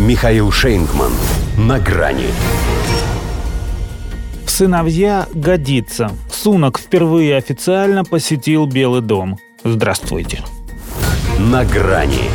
Михаил Шейнгман. На грани. Сыновья годится. Сунок впервые официально посетил Белый дом. Здравствуйте. На грани.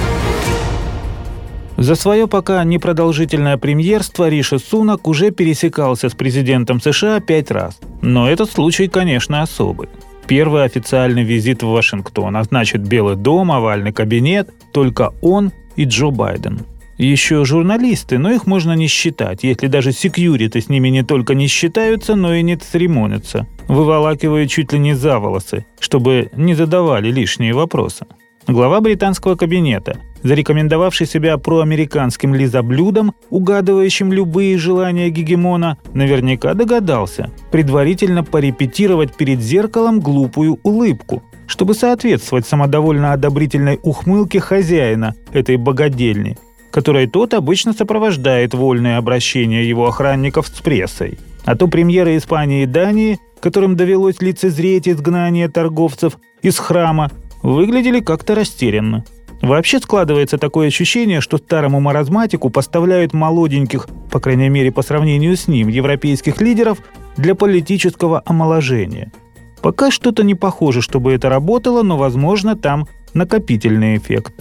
За свое пока непродолжительное премьерство Риша Сунок уже пересекался с президентом США пять раз. Но этот случай, конечно, особый. Первый официальный визит в Вашингтон, а значит Белый дом, овальный кабинет, только он и Джо Байден. Еще журналисты, но их можно не считать, если даже секьюриты с ними не только не считаются, но и не церемонятся, выволакивая чуть ли не за волосы, чтобы не задавали лишние вопросы. Глава британского кабинета, зарекомендовавший себя проамериканским лизоблюдом, угадывающим любые желания гегемона, наверняка догадался предварительно порепетировать перед зеркалом глупую улыбку, чтобы соответствовать самодовольно-одобрительной ухмылке хозяина этой богадельни, которой тот обычно сопровождает вольное обращение его охранников с прессой. А то премьеры Испании и Дании, которым довелось лицезреть изгнание торговцев из храма, выглядели как-то растерянно. Вообще складывается такое ощущение, что старому маразматику поставляют молоденьких, по крайней мере по сравнению с ним, европейских лидеров для политического омоложения. Пока что-то не похоже, чтобы это работало, но, возможно, там накопительный эффект.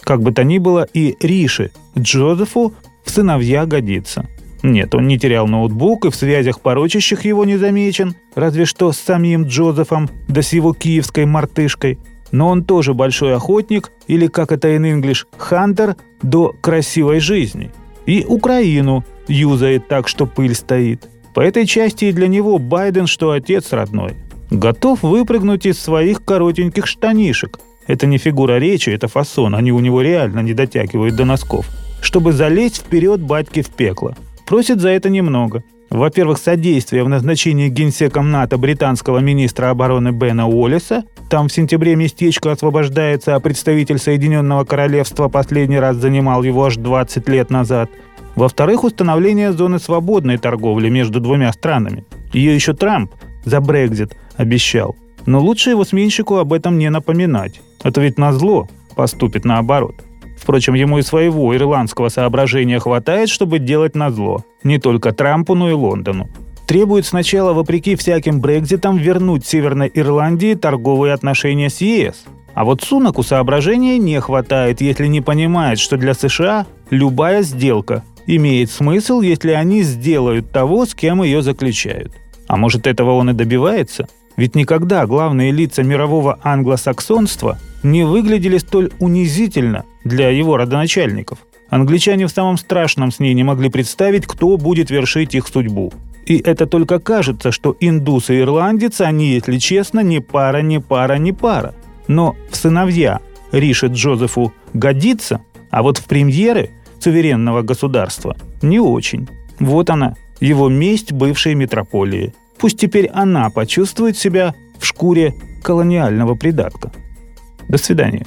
Как бы то ни было, и Риши Джозефу в сыновья годится. Нет, он не терял ноутбук и в связях порочащих его не замечен, разве что с самим Джозефом, да с его киевской мартышкой – но он тоже большой охотник, или, как это in English, хантер, до красивой жизни. И Украину юзает так, что пыль стоит. По этой части и для него Байден, что отец родной. Готов выпрыгнуть из своих коротеньких штанишек. Это не фигура речи, это фасон, они у него реально не дотягивают до носков. Чтобы залезть вперед батьки в пекло. Просит за это немного. Во-первых, содействие в назначении генсеком НАТО британского министра обороны Бена Уоллеса. Там в сентябре местечко освобождается, а представитель Соединенного Королевства последний раз занимал его аж 20 лет назад. Во-вторых, установление зоны свободной торговли между двумя странами. Ее еще Трамп за Брекзит обещал. Но лучше его сменщику об этом не напоминать. Это ведь назло поступит наоборот. Впрочем, ему и своего ирландского соображения хватает, чтобы делать назло. Не только Трампу, но и Лондону. Требует сначала, вопреки всяким Брекзитам, вернуть Северной Ирландии торговые отношения с ЕС. А вот Сунаку соображения не хватает, если не понимает, что для США любая сделка имеет смысл, если они сделают того, с кем ее заключают. А может этого он и добивается? Ведь никогда главные лица мирового англосаксонства не выглядели столь унизительно для его родоначальников. Англичане в самом страшном сне не могли представить, кто будет вершить их судьбу. И это только кажется, что индус и ирландец, они, если честно, не пара, не пара, не пара. Но в сыновья Риши Джозефу годится, а вот в премьеры суверенного государства не очень. Вот она, его месть бывшей метрополии. Пусть теперь она почувствует себя в шкуре колониального придатка. До свидания.